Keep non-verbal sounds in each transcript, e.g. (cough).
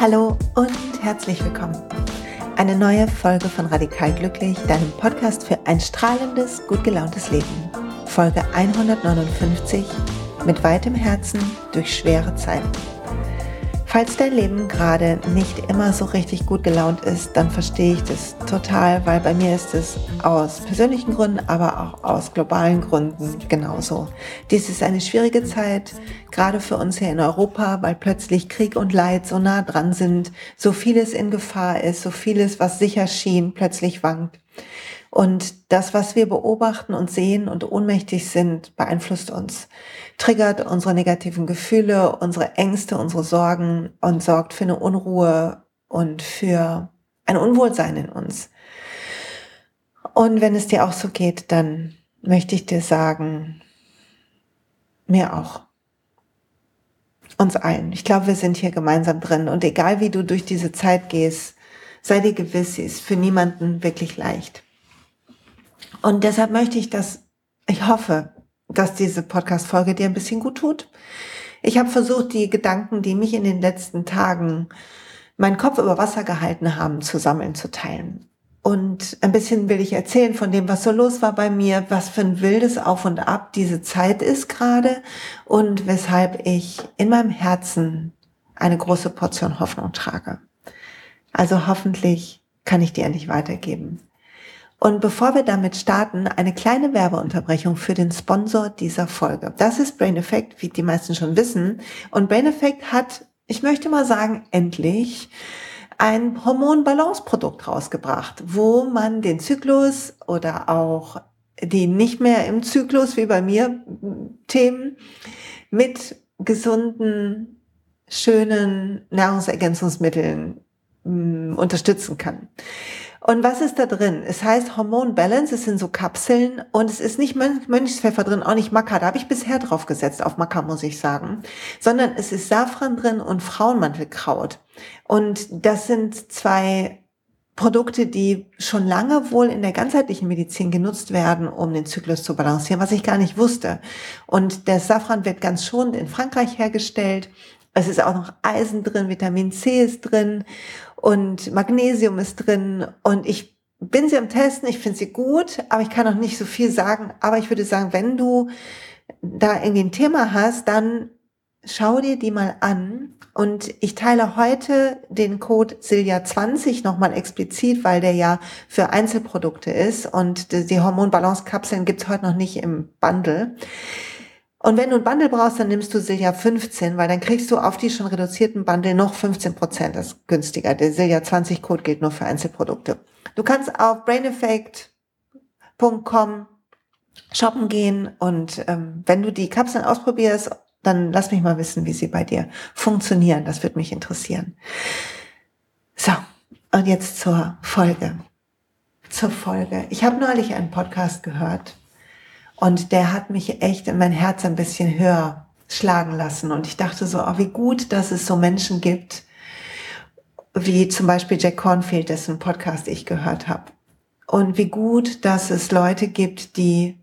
Hallo und herzlich willkommen. Eine neue Folge von Radikal Glücklich, deinem Podcast für ein strahlendes, gut gelauntes Leben. Folge 159 mit weitem Herzen durch schwere Zeiten. Falls dein Leben gerade nicht immer so richtig gut gelaunt ist, dann verstehe ich das total, weil bei mir ist es aus persönlichen Gründen, aber auch aus globalen Gründen genauso. Dies ist eine schwierige Zeit, gerade für uns hier in Europa, weil plötzlich Krieg und Leid so nah dran sind, so vieles in Gefahr ist, so vieles, was sicher schien, plötzlich wankt. Und das, was wir beobachten und sehen und ohnmächtig sind, beeinflusst uns, triggert unsere negativen Gefühle, unsere Ängste, unsere Sorgen und sorgt für eine Unruhe und für ein Unwohlsein in uns. Und wenn es dir auch so geht, dann möchte ich dir sagen, mir auch. Uns allen. Ich glaube, wir sind hier gemeinsam drin. Und egal wie du durch diese Zeit gehst, sei dir gewiss, sie ist für niemanden wirklich leicht. Und deshalb möchte ich, dass, ich hoffe, dass diese Podcast-Folge dir ein bisschen gut tut. Ich habe versucht, die Gedanken, die mich in den letzten Tagen meinen Kopf über Wasser gehalten haben, zu sammeln, zu teilen. Und ein bisschen will ich erzählen von dem, was so los war bei mir, was für ein wildes Auf und Ab diese Zeit ist gerade und weshalb ich in meinem Herzen eine große Portion Hoffnung trage. Also hoffentlich kann ich dir endlich weitergeben. Und bevor wir damit starten, eine kleine Werbeunterbrechung für den Sponsor dieser Folge. Das ist Brain Effect, wie die meisten schon wissen. Und Brain Effect hat, ich möchte mal sagen, endlich ein Hormonbalance-Produkt rausgebracht, wo man den Zyklus oder auch die nicht mehr im Zyklus wie bei mir Themen mit gesunden, schönen Nahrungsergänzungsmitteln mh, unterstützen kann. Und was ist da drin? Es heißt Hormon Balance, es sind so Kapseln und es ist nicht Mönchspfeffer drin, auch nicht Maca. Da habe ich bisher drauf gesetzt, auf Maca muss ich sagen. Sondern es ist Safran drin und Frauenmantelkraut. Und das sind zwei Produkte, die schon lange wohl in der ganzheitlichen Medizin genutzt werden, um den Zyklus zu balancieren, was ich gar nicht wusste. Und der Safran wird ganz schonend in Frankreich hergestellt. Es ist auch noch Eisen drin, Vitamin C ist drin und Magnesium ist drin und ich bin sie am Testen, ich finde sie gut, aber ich kann noch nicht so viel sagen. Aber ich würde sagen, wenn du da irgendwie ein Thema hast, dann schau dir die mal an. Und ich teile heute den Code Silja20 nochmal explizit, weil der ja für Einzelprodukte ist und die Hormonbalance-Kapseln gibt's heute noch nicht im Bundle. Und wenn du ein Bundle brauchst, dann nimmst du Silja 15, weil dann kriegst du auf die schon reduzierten Bundle noch 15 Prozent. Das ist günstiger. Der Silja 20 Code gilt nur für Einzelprodukte. Du kannst auf braineffect.com shoppen gehen und ähm, wenn du die Kapseln ausprobierst, dann lass mich mal wissen, wie sie bei dir funktionieren. Das würde mich interessieren. So, und jetzt zur Folge. Zur Folge. Ich habe neulich einen Podcast gehört und der hat mich echt in mein Herz ein bisschen höher schlagen lassen. Und ich dachte so, oh, wie gut, dass es so Menschen gibt, wie zum Beispiel Jack Cornfield, dessen Podcast ich gehört habe. Und wie gut, dass es Leute gibt, die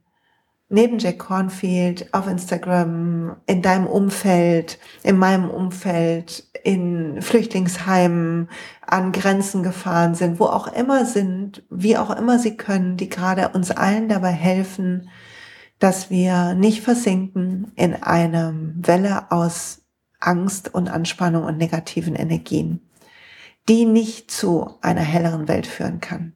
neben Jack Cornfield auf Instagram, in deinem Umfeld, in meinem Umfeld, in Flüchtlingsheimen, an Grenzen gefahren sind, wo auch immer sind, wie auch immer sie können, die gerade uns allen dabei helfen, dass wir nicht versinken in einer Welle aus Angst und Anspannung und negativen Energien, die nicht zu einer helleren Welt führen kann.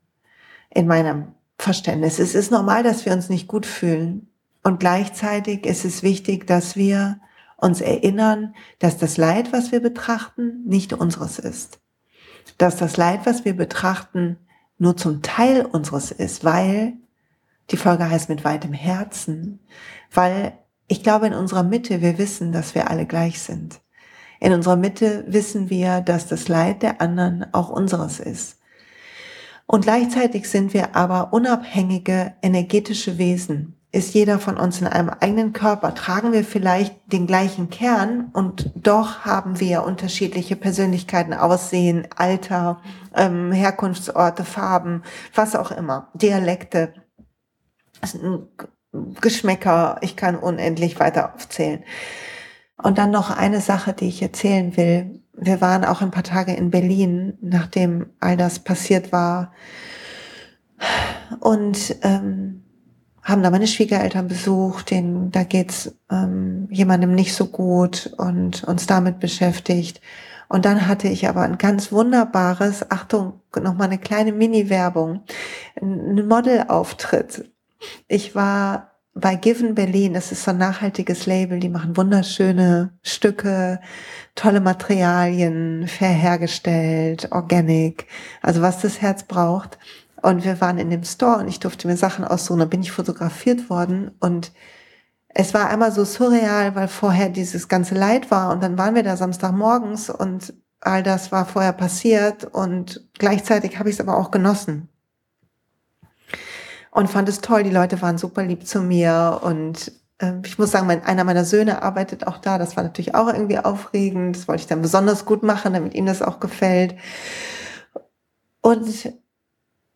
In meinem Verständnis. Es ist normal, dass wir uns nicht gut fühlen und gleichzeitig ist es wichtig, dass wir uns erinnern, dass das Leid, was wir betrachten, nicht unseres ist. Dass das Leid, was wir betrachten, nur zum Teil unseres ist, weil die Folge heißt mit weitem Herzen, weil ich glaube, in unserer Mitte, wir wissen, dass wir alle gleich sind. In unserer Mitte wissen wir, dass das Leid der anderen auch unseres ist. Und gleichzeitig sind wir aber unabhängige energetische Wesen. ist jeder von uns in einem eigenen Körper, tragen wir vielleicht den gleichen Kern und doch haben wir unterschiedliche Persönlichkeiten, Aussehen, Alter, ähm, Herkunftsorte, Farben, was auch immer, Dialekte, Geschmäcker, ich kann unendlich weiter aufzählen. Und dann noch eine Sache, die ich erzählen will. Wir waren auch ein paar Tage in Berlin, nachdem all das passiert war. Und ähm, haben da meine Schwiegereltern besucht, denen, da geht's ähm, jemandem nicht so gut und uns damit beschäftigt. Und dann hatte ich aber ein ganz wunderbares, Achtung, noch mal eine kleine Mini-Werbung, ein Modelauftritt. Ich war bei Given Berlin, das ist so ein nachhaltiges Label, die machen wunderschöne Stücke, tolle Materialien, fair hergestellt, organic, also was das Herz braucht. Und wir waren in dem Store und ich durfte mir Sachen aussuchen. Da bin ich fotografiert worden und es war einmal so surreal, weil vorher dieses ganze Leid war und dann waren wir da Samstagmorgens und all das war vorher passiert und gleichzeitig habe ich es aber auch genossen. Und fand es toll, die Leute waren super lieb zu mir und äh, ich muss sagen, mein, einer meiner Söhne arbeitet auch da. Das war natürlich auch irgendwie aufregend. Das wollte ich dann besonders gut machen, damit ihm das auch gefällt. Und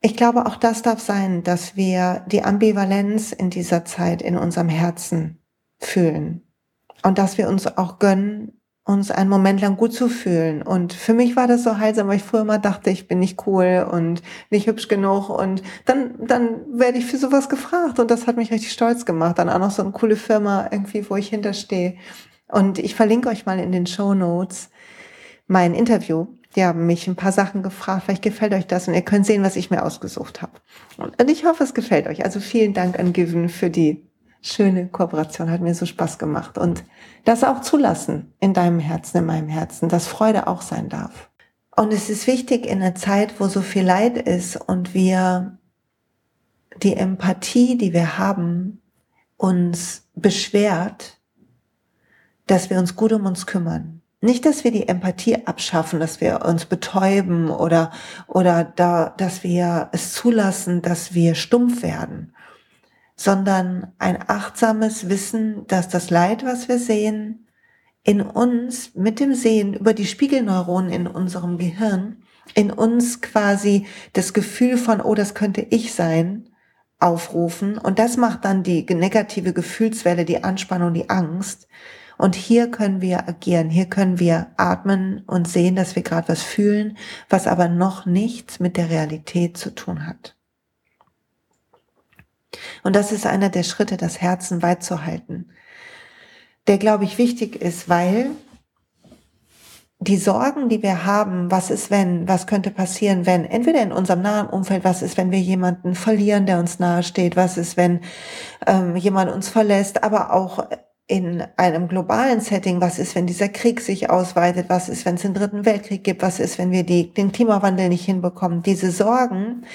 ich glaube, auch das darf sein, dass wir die Ambivalenz in dieser Zeit in unserem Herzen fühlen und dass wir uns auch gönnen, uns einen Moment lang gut zu fühlen. Und für mich war das so heilsam, weil ich früher immer dachte, ich bin nicht cool und nicht hübsch genug. Und dann, dann werde ich für sowas gefragt. Und das hat mich richtig stolz gemacht. Dann auch noch so eine coole Firma irgendwie, wo ich hinterstehe. Und ich verlinke euch mal in den Show Notes mein Interview die haben mich ein paar Sachen gefragt, vielleicht gefällt euch das und ihr könnt sehen, was ich mir ausgesucht habe. Und ich hoffe, es gefällt euch. Also vielen Dank an Given für die schöne Kooperation, hat mir so Spaß gemacht. Und das auch zulassen in deinem Herzen, in meinem Herzen, dass Freude auch sein darf. Und es ist wichtig in einer Zeit, wo so viel Leid ist und wir die Empathie, die wir haben, uns beschwert, dass wir uns gut um uns kümmern nicht, dass wir die Empathie abschaffen, dass wir uns betäuben oder, oder da, dass wir es zulassen, dass wir stumpf werden, sondern ein achtsames Wissen, dass das Leid, was wir sehen, in uns mit dem Sehen über die Spiegelneuronen in unserem Gehirn, in uns quasi das Gefühl von, oh, das könnte ich sein, aufrufen. Und das macht dann die negative Gefühlswelle, die Anspannung, die Angst. Und hier können wir agieren, hier können wir atmen und sehen, dass wir gerade was fühlen, was aber noch nichts mit der Realität zu tun hat. Und das ist einer der Schritte, das Herzen weit zu halten, der, glaube ich, wichtig ist, weil die Sorgen, die wir haben, was ist wenn, was könnte passieren, wenn, entweder in unserem nahen Umfeld, was ist, wenn wir jemanden verlieren, der uns nahe steht, was ist, wenn ähm, jemand uns verlässt, aber auch in einem globalen Setting, was ist, wenn dieser Krieg sich ausweitet, was ist, wenn es den dritten Weltkrieg gibt, was ist, wenn wir die, den Klimawandel nicht hinbekommen. Diese Sorgen,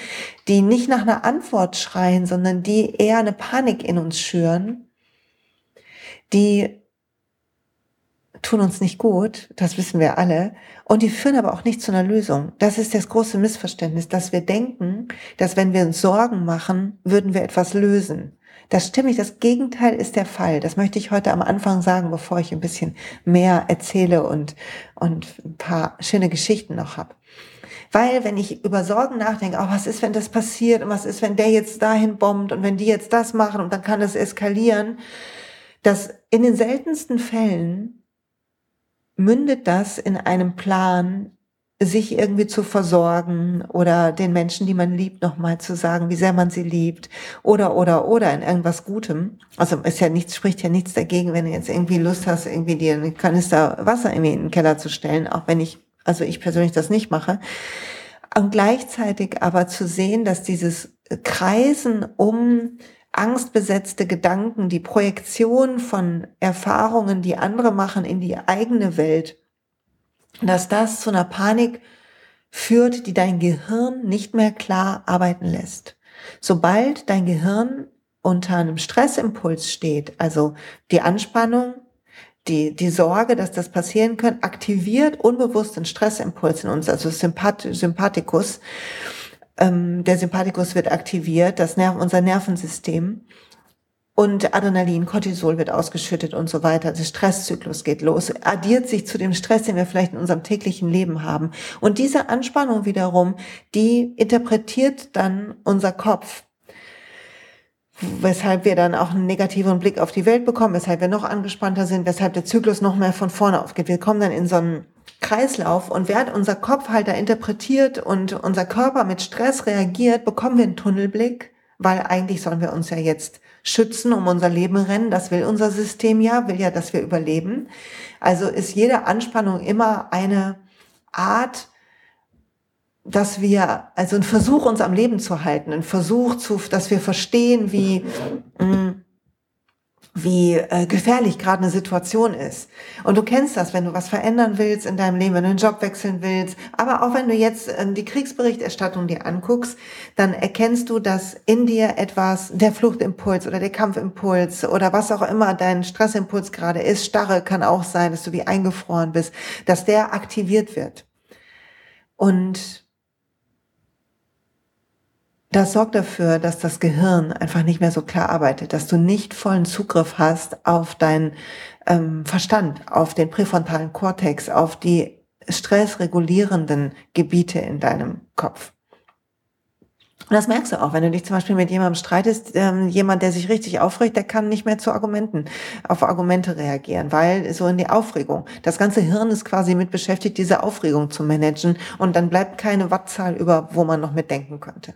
die nicht nach einer Antwort schreien, sondern die eher eine Panik in uns schüren, die tun uns nicht gut, das wissen wir alle, und die führen aber auch nicht zu einer Lösung. Das ist das große Missverständnis, dass wir denken, dass wenn wir uns Sorgen machen, würden wir etwas lösen. Das stimmt nicht. Das Gegenteil ist der Fall. Das möchte ich heute am Anfang sagen, bevor ich ein bisschen mehr erzähle und, und ein paar schöne Geschichten noch habe. Weil wenn ich über Sorgen nachdenke, oh, was ist, wenn das passiert und was ist, wenn der jetzt dahin bombt und wenn die jetzt das machen und dann kann das eskalieren, dass in den seltensten Fällen mündet das in einem Plan, sich irgendwie zu versorgen oder den Menschen, die man liebt, nochmal zu sagen, wie sehr man sie liebt oder, oder, oder in irgendwas Gutem. Also ist ja nichts, spricht ja nichts dagegen, wenn du jetzt irgendwie Lust hast, irgendwie dir einen Kanister Wasser irgendwie in den Keller zu stellen, auch wenn ich, also ich persönlich das nicht mache. Und gleichzeitig aber zu sehen, dass dieses Kreisen um angstbesetzte Gedanken, die Projektion von Erfahrungen, die andere machen in die eigene Welt, dass das zu einer Panik führt, die dein Gehirn nicht mehr klar arbeiten lässt. Sobald dein Gehirn unter einem Stressimpuls steht, also die Anspannung, die, die Sorge, dass das passieren könnte, aktiviert unbewusst den Stressimpuls in uns, also Sympath Sympathikus. Ähm, der Sympathikus wird aktiviert, das Nerv unser Nervensystem. Und Adrenalin, Cortisol wird ausgeschüttet und so weiter. Der Stresszyklus geht los, addiert sich zu dem Stress, den wir vielleicht in unserem täglichen Leben haben. Und diese Anspannung wiederum, die interpretiert dann unser Kopf weshalb wir dann auch einen negativen Blick auf die Welt bekommen, weshalb wir noch angespannter sind, weshalb der Zyklus noch mehr von vorne aufgeht. Wir kommen dann in so einen Kreislauf und während unser Kopf halt da interpretiert und unser Körper mit Stress reagiert, bekommen wir einen Tunnelblick, weil eigentlich sollen wir uns ja jetzt schützen, um unser Leben rennen. Das will unser System ja, will ja, dass wir überleben. Also ist jede Anspannung immer eine Art, dass wir, also ein Versuch, uns am Leben zu halten, ein Versuch, zu, dass wir verstehen, wie, mm, wie äh, gefährlich gerade eine Situation ist. Und du kennst das, wenn du was verändern willst in deinem Leben, wenn du einen Job wechseln willst, aber auch wenn du jetzt äh, die Kriegsberichterstattung dir anguckst, dann erkennst du, dass in dir etwas, der Fluchtimpuls oder der Kampfimpuls oder was auch immer dein Stressimpuls gerade ist, Starre kann auch sein, dass du wie eingefroren bist, dass der aktiviert wird. Und das sorgt dafür, dass das Gehirn einfach nicht mehr so klar arbeitet, dass du nicht vollen Zugriff hast auf deinen ähm, Verstand, auf den präfrontalen Kortex, auf die stressregulierenden Gebiete in deinem Kopf. Und das merkst du auch, wenn du dich zum Beispiel mit jemandem streitest, ähm, jemand, der sich richtig aufregt, der kann nicht mehr zu Argumenten, auf Argumente reagieren, weil so in die Aufregung. Das ganze Hirn ist quasi mit beschäftigt, diese Aufregung zu managen und dann bleibt keine Wattzahl über, wo man noch mitdenken könnte.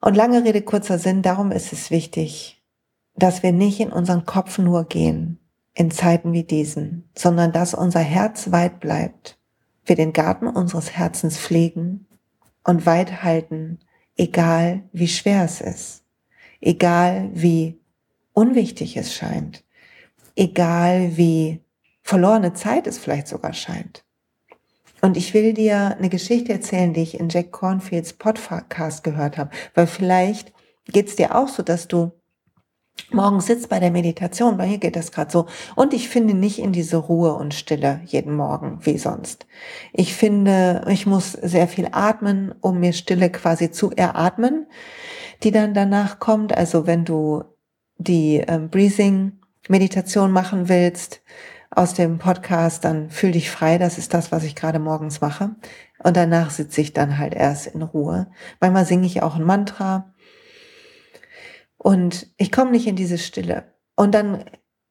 Und lange Rede, kurzer Sinn, darum ist es wichtig, dass wir nicht in unseren Kopf nur gehen in Zeiten wie diesen, sondern dass unser Herz weit bleibt, wir den Garten unseres Herzens pflegen und weit halten, egal wie schwer es ist, egal wie unwichtig es scheint, egal wie verlorene Zeit es vielleicht sogar scheint. Und ich will dir eine Geschichte erzählen, die ich in Jack Cornfields Podcast gehört habe, weil vielleicht geht es dir auch so, dass du morgens sitzt bei der Meditation, bei mir geht das gerade so, und ich finde nicht in diese Ruhe und Stille jeden Morgen wie sonst. Ich finde, ich muss sehr viel atmen, um mir Stille quasi zu eratmen, die dann danach kommt. Also wenn du die ähm, Breathing Meditation machen willst, aus dem Podcast, dann fühl dich frei, das ist das, was ich gerade morgens mache. Und danach sitze ich dann halt erst in Ruhe. Manchmal singe ich auch ein Mantra. Und ich komme nicht in diese Stille. Und dann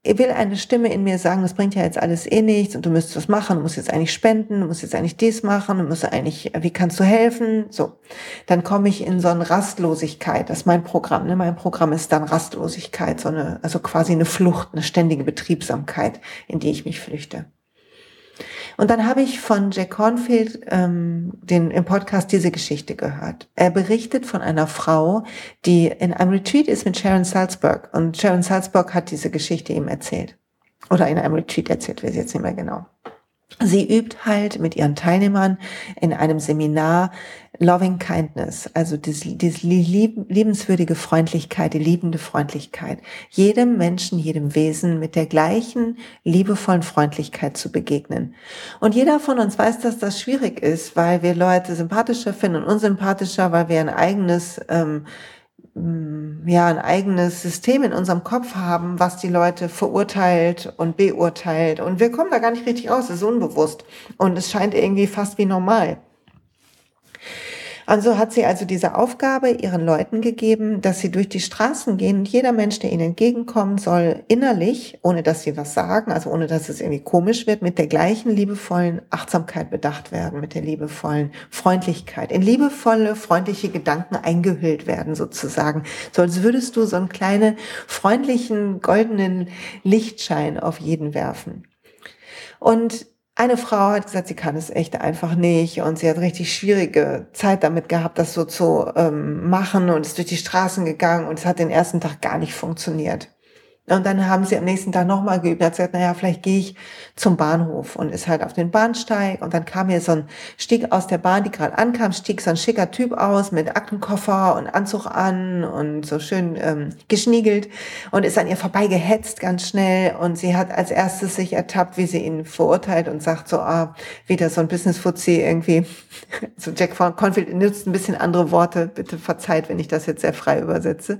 will eine Stimme in mir sagen, das bringt ja jetzt alles eh nichts und du müsstest was machen, du musst jetzt eigentlich spenden, du musst jetzt eigentlich dies machen, du musst eigentlich, wie kannst du helfen? So. Dann komme ich in so eine Rastlosigkeit. Das ist mein Programm. Ne? Mein Programm ist dann Rastlosigkeit, so eine, also quasi eine Flucht, eine ständige Betriebsamkeit, in die ich mich flüchte. Und dann habe ich von Jack Cornfield ähm, den, im Podcast diese Geschichte gehört. Er berichtet von einer Frau, die in einem Retreat ist mit Sharon Salzberg. Und Sharon Salzberg hat diese Geschichte ihm erzählt. Oder in einem Retreat erzählt, weiß ich jetzt nicht mehr genau. Sie übt halt mit ihren Teilnehmern in einem Seminar Loving Kindness, also die, die liebenswürdige Freundlichkeit, die liebende Freundlichkeit, jedem Menschen, jedem Wesen mit der gleichen liebevollen Freundlichkeit zu begegnen. Und jeder von uns weiß, dass das schwierig ist, weil wir Leute sympathischer finden und unsympathischer, weil wir ein eigenes ähm, Mm, ja, ein eigenes System in unserem Kopf haben, was die Leute verurteilt und beurteilt. Und wir kommen da gar nicht richtig raus, es ist unbewusst. Und es scheint irgendwie fast wie normal. Also hat sie also diese Aufgabe ihren Leuten gegeben, dass sie durch die Straßen gehen und jeder Mensch, der ihnen entgegenkommen soll, innerlich, ohne dass sie was sagen, also ohne dass es irgendwie komisch wird, mit der gleichen liebevollen Achtsamkeit bedacht werden, mit der liebevollen Freundlichkeit, in liebevolle, freundliche Gedanken eingehüllt werden sozusagen. So als würdest du so einen kleinen, freundlichen, goldenen Lichtschein auf jeden werfen. Und eine Frau hat gesagt, sie kann es echt einfach nicht und sie hat richtig schwierige Zeit damit gehabt, das so zu ähm, machen und ist durch die Straßen gegangen und es hat den ersten Tag gar nicht funktioniert. Und dann haben sie am nächsten Tag nochmal geübt. Er hat gesagt, naja, vielleicht gehe ich zum Bahnhof und ist halt auf den Bahnsteig. Und dann kam hier so ein, stieg aus der Bahn, die gerade ankam, stieg so ein schicker Typ aus mit Aktenkoffer und Anzug an und so schön ähm, geschniegelt und ist an ihr vorbeigehetzt ganz schnell. Und sie hat als erstes sich ertappt, wie sie ihn verurteilt und sagt so, ah, wieder so ein Business-Fuzzi irgendwie. (laughs) so Jack Confield nutzt ein bisschen andere Worte. Bitte verzeiht, wenn ich das jetzt sehr frei übersetze.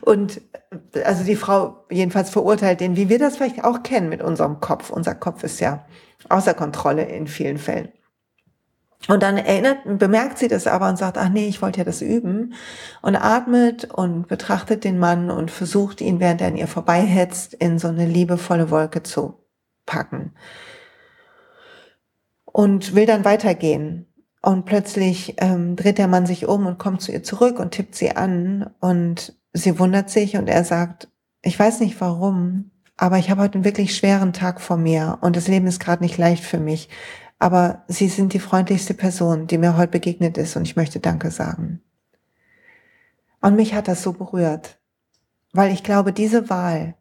Und also die Frau jedenfalls verurteilt den, wie wir das vielleicht auch kennen mit unserem Kopf. Unser Kopf ist ja außer Kontrolle in vielen Fällen. Und dann erinnert, bemerkt sie das aber und sagt, ach nee, ich wollte ja das üben und atmet und betrachtet den Mann und versucht ihn, während er an ihr vorbeihetzt, in so eine liebevolle Wolke zu packen. Und will dann weitergehen. Und plötzlich ähm, dreht der Mann sich um und kommt zu ihr zurück und tippt sie an und sie wundert sich und er sagt, ich weiß nicht warum, aber ich habe heute einen wirklich schweren Tag vor mir und das Leben ist gerade nicht leicht für mich. Aber Sie sind die freundlichste Person, die mir heute begegnet ist und ich möchte Danke sagen. Und mich hat das so berührt, weil ich glaube, diese Wahl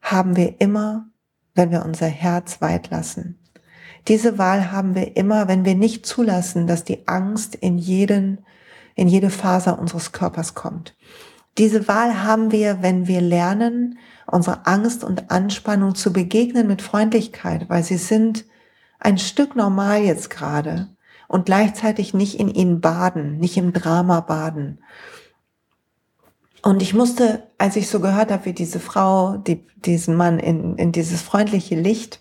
haben wir immer, wenn wir unser Herz weit lassen. Diese Wahl haben wir immer, wenn wir nicht zulassen, dass die Angst in jeden, in jede Faser unseres Körpers kommt. Diese Wahl haben wir, wenn wir lernen, unsere Angst und Anspannung zu begegnen mit Freundlichkeit, weil sie sind ein Stück normal jetzt gerade und gleichzeitig nicht in ihnen baden, nicht im Drama baden. Und ich musste, als ich so gehört habe, wie diese Frau die, diesen Mann in, in dieses freundliche Licht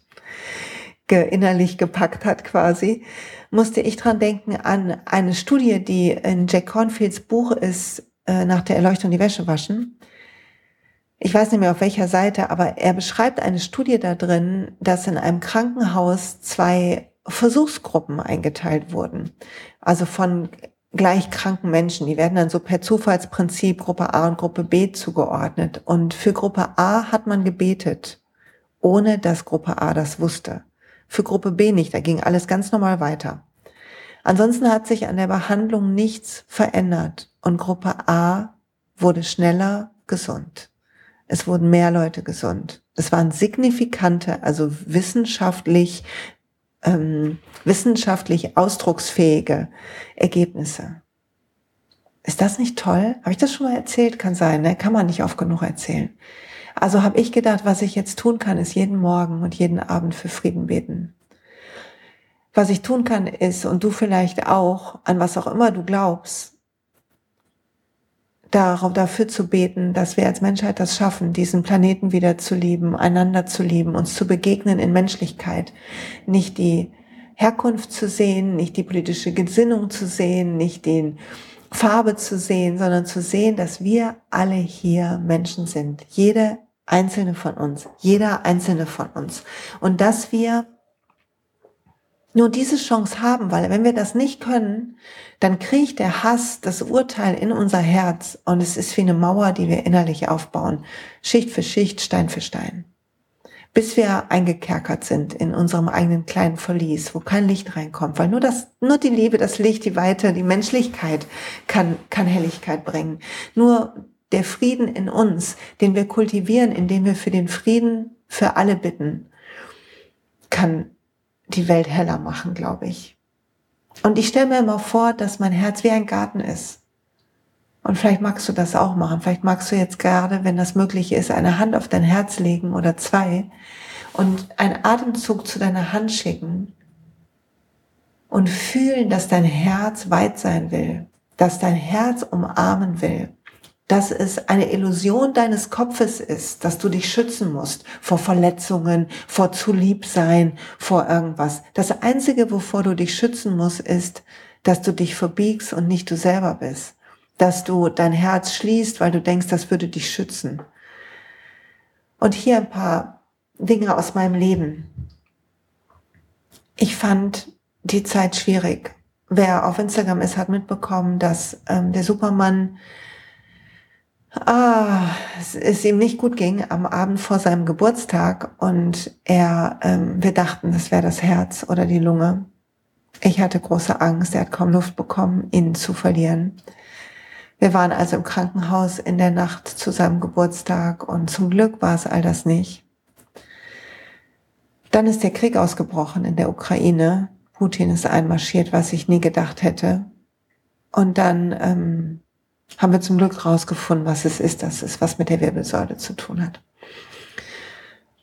ge, innerlich gepackt hat quasi, musste ich dran denken an eine Studie, die in Jack Cornfields Buch ist, äh, nach der Erleuchtung die Wäsche waschen. Ich weiß nicht mehr auf welcher Seite, aber er beschreibt eine Studie da drin, dass in einem Krankenhaus zwei Versuchsgruppen eingeteilt wurden. Also von gleich kranken Menschen. Die werden dann so per Zufallsprinzip Gruppe A und Gruppe B zugeordnet. Und für Gruppe A hat man gebetet, ohne dass Gruppe A das wusste. Für Gruppe B nicht, da ging alles ganz normal weiter. Ansonsten hat sich an der Behandlung nichts verändert und Gruppe A wurde schneller gesund. Es wurden mehr Leute gesund. Es waren signifikante, also wissenschaftlich, ähm, wissenschaftlich ausdrucksfähige Ergebnisse. Ist das nicht toll? Habe ich das schon mal erzählt? Kann sein, ne? Kann man nicht oft genug erzählen. Also habe ich gedacht, was ich jetzt tun kann, ist jeden Morgen und jeden Abend für Frieden beten. Was ich tun kann, ist, und du vielleicht auch, an was auch immer du glaubst, darauf, dafür zu beten, dass wir als Menschheit das schaffen, diesen Planeten wieder zu lieben, einander zu lieben, uns zu begegnen in Menschlichkeit, nicht die Herkunft zu sehen, nicht die politische Gesinnung zu sehen, nicht den Farbe zu sehen, sondern zu sehen, dass wir alle hier Menschen sind. Jede einzelne von uns, jeder einzelne von uns. Und dass wir nur diese Chance haben, weil wenn wir das nicht können, dann kriecht der Hass, das Urteil in unser Herz und es ist wie eine Mauer, die wir innerlich aufbauen, Schicht für Schicht, Stein für Stein, bis wir eingekerkert sind in unserem eigenen kleinen Verlies, wo kein Licht reinkommt, weil nur das, nur die Liebe, das Licht, die Weite, die Menschlichkeit kann, kann Helligkeit bringen. Nur der Frieden in uns, den wir kultivieren, indem wir für den Frieden für alle bitten, kann die Welt heller machen, glaube ich. Und ich stelle mir immer vor, dass mein Herz wie ein Garten ist. Und vielleicht magst du das auch machen. Vielleicht magst du jetzt gerade, wenn das möglich ist, eine Hand auf dein Herz legen oder zwei und einen Atemzug zu deiner Hand schicken und fühlen, dass dein Herz weit sein will, dass dein Herz umarmen will dass es eine Illusion deines Kopfes ist, dass du dich schützen musst vor Verletzungen, vor zu lieb sein, vor irgendwas. Das Einzige, wovor du dich schützen musst, ist, dass du dich verbiegst und nicht du selber bist. Dass du dein Herz schließt, weil du denkst, das würde dich schützen. Und hier ein paar Dinge aus meinem Leben. Ich fand die Zeit schwierig. Wer auf Instagram ist, hat mitbekommen, dass ähm, der Supermann ah, es ihm nicht gut ging am Abend vor seinem Geburtstag und er, ähm, wir dachten, das wäre das Herz oder die Lunge. Ich hatte große Angst, er hat kaum Luft bekommen, ihn zu verlieren. Wir waren also im Krankenhaus in der Nacht zu seinem Geburtstag und zum Glück war es all das nicht. Dann ist der Krieg ausgebrochen in der Ukraine. Putin ist einmarschiert, was ich nie gedacht hätte. Und dann ähm, haben wir zum Glück rausgefunden, was es ist, dass es was mit der Wirbelsäule zu tun hat.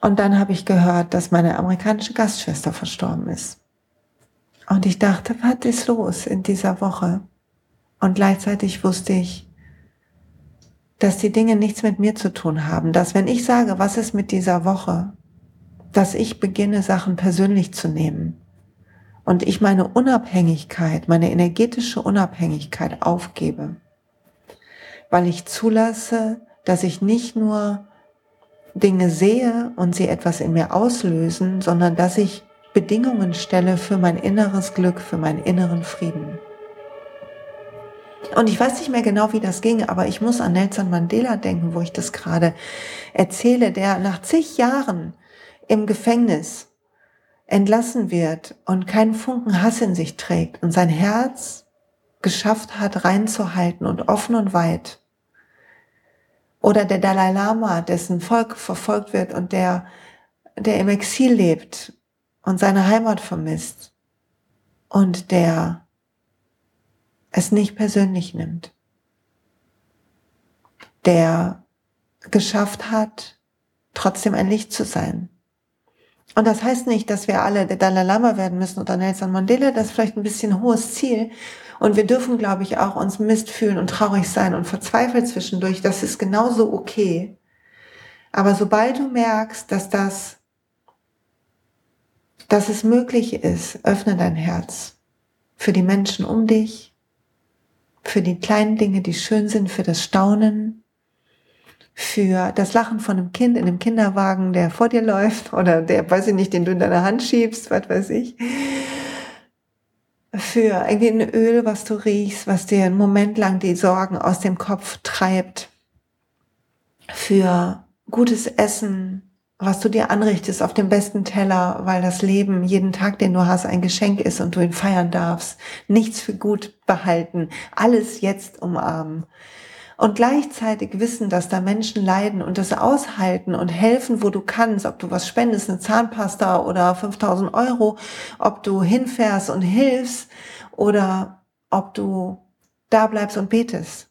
Und dann habe ich gehört, dass meine amerikanische Gastschwester verstorben ist. Und ich dachte, was ist los in dieser Woche? Und gleichzeitig wusste ich, dass die Dinge nichts mit mir zu tun haben. Dass wenn ich sage, was ist mit dieser Woche, dass ich beginne, Sachen persönlich zu nehmen. Und ich meine Unabhängigkeit, meine energetische Unabhängigkeit aufgebe. Weil ich zulasse, dass ich nicht nur Dinge sehe und sie etwas in mir auslösen, sondern dass ich Bedingungen stelle für mein inneres Glück, für meinen inneren Frieden. Und ich weiß nicht mehr genau, wie das ging, aber ich muss an Nelson Mandela denken, wo ich das gerade erzähle, der nach zig Jahren im Gefängnis entlassen wird und keinen Funken Hass in sich trägt und sein Herz geschafft hat, reinzuhalten und offen und weit. Oder der Dalai Lama, dessen Volk verfolgt wird und der, der im Exil lebt und seine Heimat vermisst und der es nicht persönlich nimmt, der geschafft hat, trotzdem ein Licht zu sein. Und das heißt nicht, dass wir alle der Dalai Lama werden müssen oder Nelson Mandela, das ist vielleicht ein bisschen hohes Ziel, und wir dürfen, glaube ich, auch uns Mist fühlen und traurig sein und verzweifelt zwischendurch. Das ist genauso okay. Aber sobald du merkst, dass das, dass es möglich ist, öffne dein Herz für die Menschen um dich, für die kleinen Dinge, die schön sind, für das Staunen, für das Lachen von einem Kind in einem Kinderwagen, der vor dir läuft oder der, weiß ich nicht, den du in deiner Hand schiebst, was weiß ich für ein Öl, was du riechst, was dir einen Moment lang die Sorgen aus dem Kopf treibt, für gutes Essen, was du dir anrichtest auf dem besten Teller, weil das Leben jeden Tag, den du hast, ein Geschenk ist und du ihn feiern darfst. Nichts für gut behalten, alles jetzt umarmen und gleichzeitig wissen, dass da Menschen leiden und das aushalten und helfen, wo du kannst, ob du was spendest, eine Zahnpasta oder 5000 Euro, ob du hinfährst und hilfst oder ob du da bleibst und betest.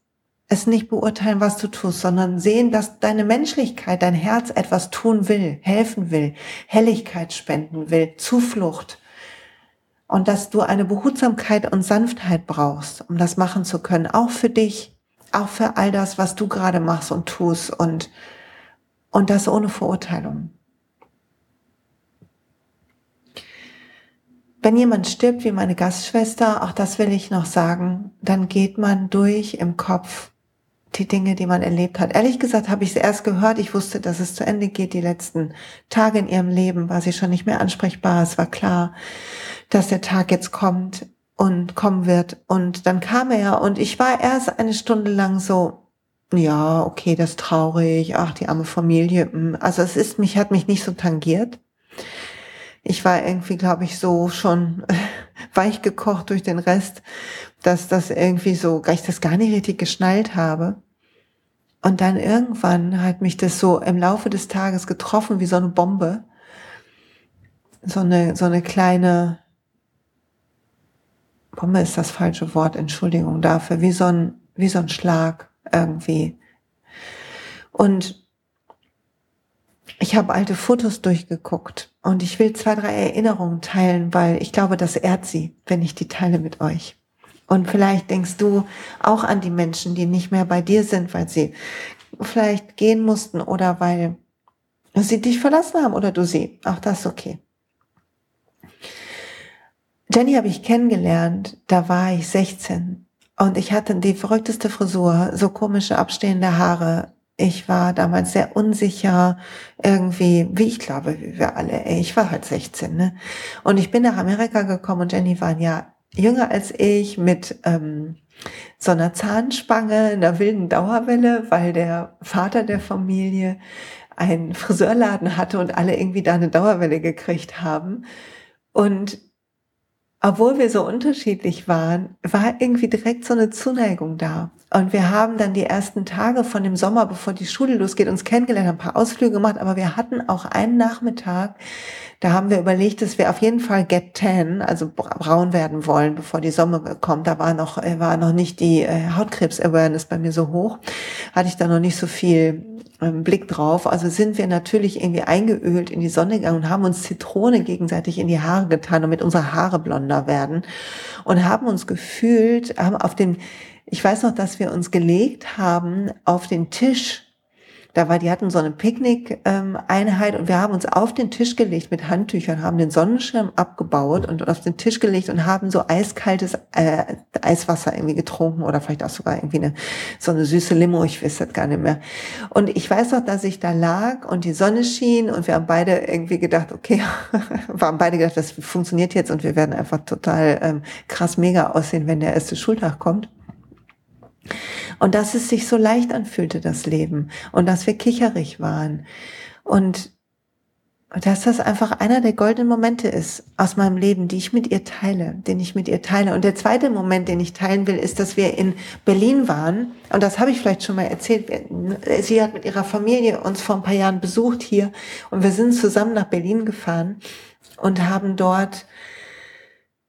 Es nicht beurteilen, was du tust, sondern sehen, dass deine Menschlichkeit, dein Herz etwas tun will, helfen will, Helligkeit spenden will, Zuflucht. Und dass du eine Behutsamkeit und Sanftheit brauchst, um das machen zu können, auch für dich auch für all das, was du gerade machst und tust und, und das ohne Verurteilung. Wenn jemand stirbt wie meine Gastschwester, auch das will ich noch sagen, dann geht man durch im Kopf die Dinge, die man erlebt hat. Ehrlich gesagt habe ich es erst gehört. Ich wusste, dass es zu Ende geht. Die letzten Tage in ihrem Leben war sie schon nicht mehr ansprechbar. Es war klar, dass der Tag jetzt kommt und kommen wird. Und dann kam er und ich war erst eine Stunde lang so, ja, okay, das ist traurig, ach, die arme Familie. Hm. Also es ist mich, hat mich nicht so tangiert. Ich war irgendwie, glaube ich, so schon (laughs) weich gekocht durch den Rest, dass das irgendwie so, ich das gar nicht richtig geschnallt habe. Und dann irgendwann hat mich das so im Laufe des Tages getroffen wie so eine Bombe. So eine, so eine kleine, Bombe ist das falsche Wort, Entschuldigung dafür, wie so ein, wie so ein Schlag irgendwie. Und ich habe alte Fotos durchgeguckt und ich will zwei, drei Erinnerungen teilen, weil ich glaube, das ehrt sie, wenn ich die teile mit euch. Und vielleicht denkst du auch an die Menschen, die nicht mehr bei dir sind, weil sie vielleicht gehen mussten oder weil sie dich verlassen haben oder du sie. Auch das ist okay. Jenny habe ich kennengelernt, da war ich 16 und ich hatte die verrückteste Frisur, so komische abstehende Haare. Ich war damals sehr unsicher, irgendwie, wie ich glaube, wie wir alle. Ich war halt 16, ne? Und ich bin nach Amerika gekommen und Jenny war ein Jahr jünger als ich mit ähm, so einer Zahnspange, einer wilden Dauerwelle, weil der Vater der Familie einen Friseurladen hatte und alle irgendwie da eine Dauerwelle gekriegt haben. Und obwohl wir so unterschiedlich waren, war irgendwie direkt so eine Zuneigung da. Und wir haben dann die ersten Tage von dem Sommer, bevor die Schule losgeht, uns kennengelernt, ein paar Ausflüge gemacht, aber wir hatten auch einen Nachmittag, da haben wir überlegt, dass wir auf jeden Fall get tan, also braun werden wollen, bevor die Sommer kommt. Da war noch, äh, war noch nicht die äh, Hautkrebs-Awareness bei mir so hoch. Hatte ich da noch nicht so viel ähm, Blick drauf. Also sind wir natürlich irgendwie eingeölt in die Sonne gegangen und haben uns Zitrone gegenseitig in die Haare getan, damit unsere Haare blonder werden. Und haben uns gefühlt, haben auf den, ich weiß noch, dass wir uns gelegt haben auf den Tisch da war, die hatten so eine Picknick-Einheit und wir haben uns auf den Tisch gelegt mit Handtüchern, haben den Sonnenschirm abgebaut und auf den Tisch gelegt und haben so eiskaltes äh, Eiswasser irgendwie getrunken oder vielleicht auch sogar irgendwie eine, so eine süße Limo, ich weiß das gar nicht mehr. Und ich weiß noch, dass ich da lag und die Sonne schien und wir haben beide irgendwie gedacht, okay, (laughs) wir haben beide gedacht, das funktioniert jetzt und wir werden einfach total ähm, krass mega aussehen, wenn der erste Schultag kommt. Und dass es sich so leicht anfühlte, das Leben. Und dass wir kicherig waren. Und dass das einfach einer der goldenen Momente ist aus meinem Leben, die ich mit ihr teile, den ich mit ihr teile. Und der zweite Moment, den ich teilen will, ist, dass wir in Berlin waren. Und das habe ich vielleicht schon mal erzählt. Sie hat mit ihrer Familie uns vor ein paar Jahren besucht hier. Und wir sind zusammen nach Berlin gefahren und haben dort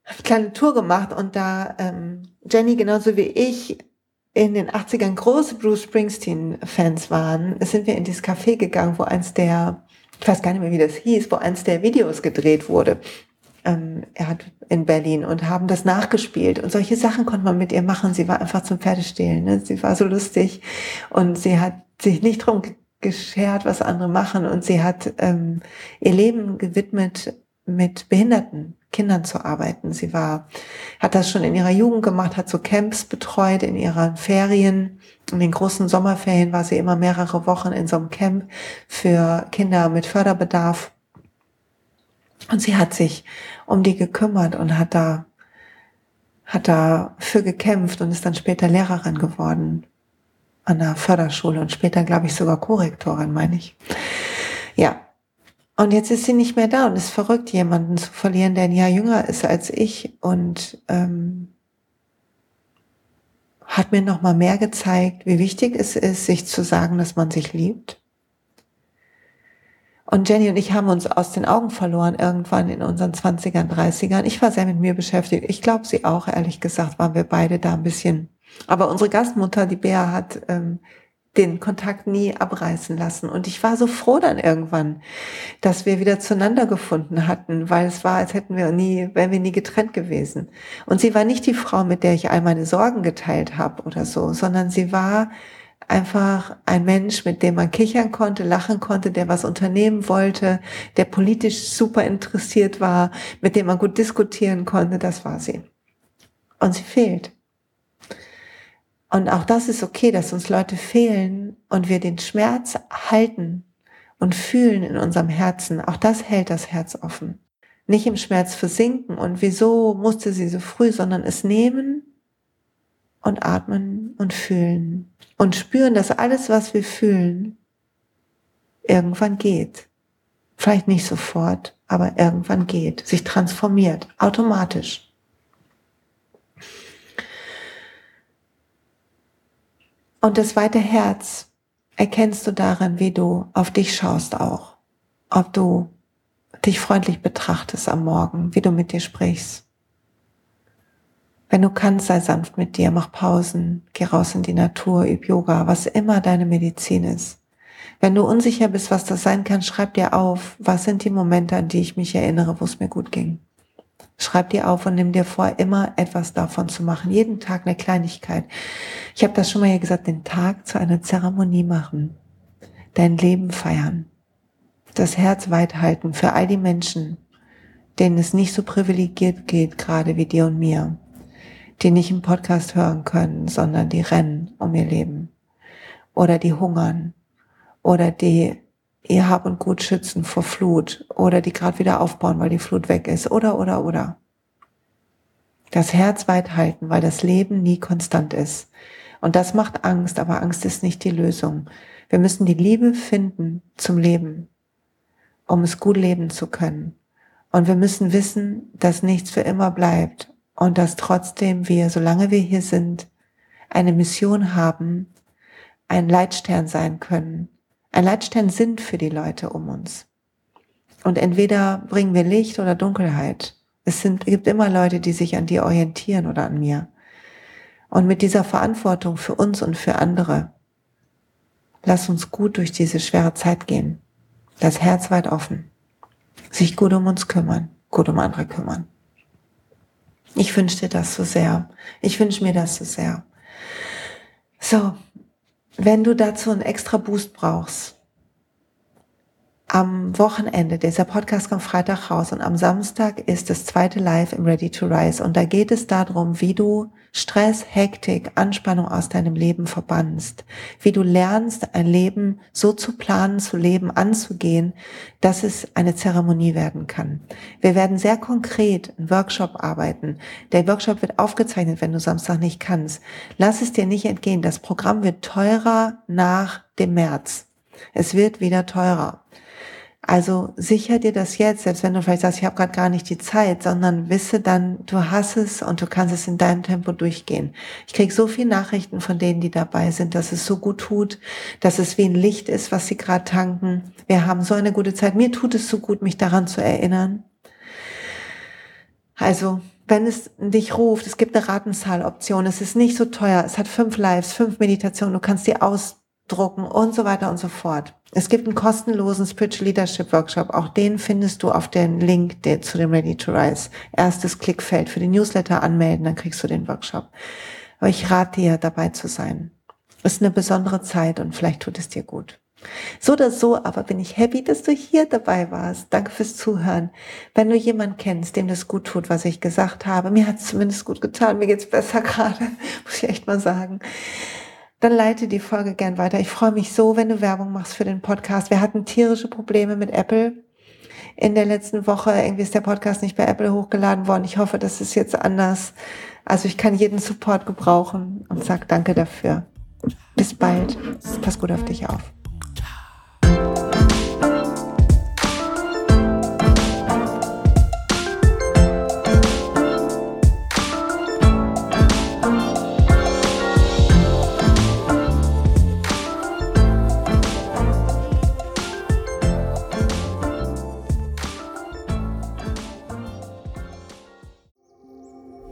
eine kleine Tour gemacht. Und da ähm, Jenny genauso wie ich in den 80ern große Bruce Springsteen-Fans waren, sind wir in dieses Café gegangen, wo eins der, ich weiß gar nicht mehr, wie das hieß, wo eins der Videos gedreht wurde. Ähm, er hat in Berlin und haben das nachgespielt. Und solche Sachen konnte man mit ihr machen. Sie war einfach zum Pferdestehlen. Ne? Sie war so lustig und sie hat sich nicht drum geschert, was andere machen. Und sie hat ähm, ihr Leben gewidmet mit Behinderten Kindern zu arbeiten. Sie war, hat das schon in ihrer Jugend gemacht, hat so Camps betreut in ihren Ferien. In den großen Sommerferien war sie immer mehrere Wochen in so einem Camp für Kinder mit Förderbedarf. Und sie hat sich um die gekümmert und hat da, hat dafür gekämpft und ist dann später Lehrerin geworden an der Förderschule und später, glaube ich, sogar Korrektorin, meine ich. Ja, und jetzt ist sie nicht mehr da und ist verrückt, jemanden zu verlieren, der ein Jahr jünger ist als ich und ähm, hat mir noch mal mehr gezeigt, wie wichtig es ist, sich zu sagen, dass man sich liebt. Und Jenny und ich haben uns aus den Augen verloren irgendwann in unseren 20ern, 30ern. Ich war sehr mit mir beschäftigt. Ich glaube, sie auch, ehrlich gesagt, waren wir beide da ein bisschen. Aber unsere Gastmutter, die Bea, hat ähm, den Kontakt nie abreißen lassen. Und ich war so froh dann irgendwann, dass wir wieder zueinander gefunden hatten, weil es war, als hätten wir nie, wären wir nie getrennt gewesen. Und sie war nicht die Frau, mit der ich all meine Sorgen geteilt habe oder so, sondern sie war einfach ein Mensch, mit dem man kichern konnte, lachen konnte, der was unternehmen wollte, der politisch super interessiert war, mit dem man gut diskutieren konnte. Das war sie. Und sie fehlt. Und auch das ist okay, dass uns Leute fehlen und wir den Schmerz halten und fühlen in unserem Herzen. Auch das hält das Herz offen. Nicht im Schmerz versinken und wieso musste sie so früh, sondern es nehmen und atmen und fühlen und spüren, dass alles, was wir fühlen, irgendwann geht. Vielleicht nicht sofort, aber irgendwann geht, sich transformiert, automatisch. Und das weite Herz erkennst du daran, wie du auf dich schaust auch. Ob du dich freundlich betrachtest am Morgen, wie du mit dir sprichst. Wenn du kannst, sei sanft mit dir, mach Pausen, geh raus in die Natur, üb Yoga, was immer deine Medizin ist. Wenn du unsicher bist, was das sein kann, schreib dir auf, was sind die Momente, an die ich mich erinnere, wo es mir gut ging. Schreib dir auf und nimm dir vor, immer etwas davon zu machen. Jeden Tag eine Kleinigkeit. Ich habe das schon mal hier gesagt, den Tag zu einer Zeremonie machen. Dein Leben feiern. Das Herz weit halten für all die Menschen, denen es nicht so privilegiert geht, gerade wie dir und mir. Die nicht im Podcast hören können, sondern die rennen um ihr Leben. Oder die hungern. Oder die ihr Hab und Gut schützen vor Flut oder die gerade wieder aufbauen, weil die Flut weg ist oder oder oder. Das Herz weit halten, weil das Leben nie konstant ist. Und das macht Angst, aber Angst ist nicht die Lösung. Wir müssen die Liebe finden zum Leben, um es gut leben zu können. Und wir müssen wissen, dass nichts für immer bleibt und dass trotzdem wir, solange wir hier sind, eine Mission haben, ein Leitstern sein können, ein Leitstern sind für die Leute um uns. Und entweder bringen wir Licht oder Dunkelheit. Es sind, gibt immer Leute, die sich an dir orientieren oder an mir. Und mit dieser Verantwortung für uns und für andere, lass uns gut durch diese schwere Zeit gehen. Das Herz weit offen. Sich gut um uns kümmern, gut um andere kümmern. Ich wünsche dir das so sehr. Ich wünsche mir das so sehr. So, wenn du dazu einen extra Boost brauchst, am Wochenende, dieser Podcast kommt Freitag raus und am Samstag ist das zweite Live im Ready to Rise und da geht es darum, wie du Stress, Hektik, Anspannung aus deinem Leben verbannst, wie du lernst, ein Leben so zu planen, zu leben, anzugehen, dass es eine Zeremonie werden kann. Wir werden sehr konkret einen Workshop arbeiten. Der Workshop wird aufgezeichnet, wenn du Samstag nicht kannst. Lass es dir nicht entgehen. Das Programm wird teurer nach dem März. Es wird wieder teurer. Also sicher dir das jetzt, selbst wenn du vielleicht sagst, ich habe gerade gar nicht die Zeit, sondern wisse dann, du hast es und du kannst es in deinem Tempo durchgehen. Ich krieg so viele Nachrichten von denen, die dabei sind, dass es so gut tut, dass es wie ein Licht ist, was sie gerade tanken. Wir haben so eine gute Zeit. Mir tut es so gut, mich daran zu erinnern. Also wenn es dich ruft, es gibt eine Ratenzahloption, es ist nicht so teuer, es hat fünf Lives, fünf Meditationen, du kannst die aus drucken und so weiter und so fort. Es gibt einen kostenlosen Spiritual Leadership Workshop. Auch den findest du auf den Link der, zu dem Ready to Rise. Erstes Klickfeld für den Newsletter anmelden, dann kriegst du den Workshop. Aber ich rate dir, dabei zu sein. Ist eine besondere Zeit und vielleicht tut es dir gut. So oder so, aber bin ich happy, dass du hier dabei warst. Danke fürs Zuhören. Wenn du jemanden kennst, dem das gut tut, was ich gesagt habe, mir hat es zumindest gut getan, mir geht's besser (laughs) gerade, muss ich echt mal sagen dann leite die Folge gern weiter. Ich freue mich so, wenn du Werbung machst für den Podcast. Wir hatten tierische Probleme mit Apple. In der letzten Woche irgendwie ist der Podcast nicht bei Apple hochgeladen worden. Ich hoffe, das ist jetzt anders. Also ich kann jeden Support gebrauchen und sag danke dafür. Bis bald. Pass gut auf dich auf.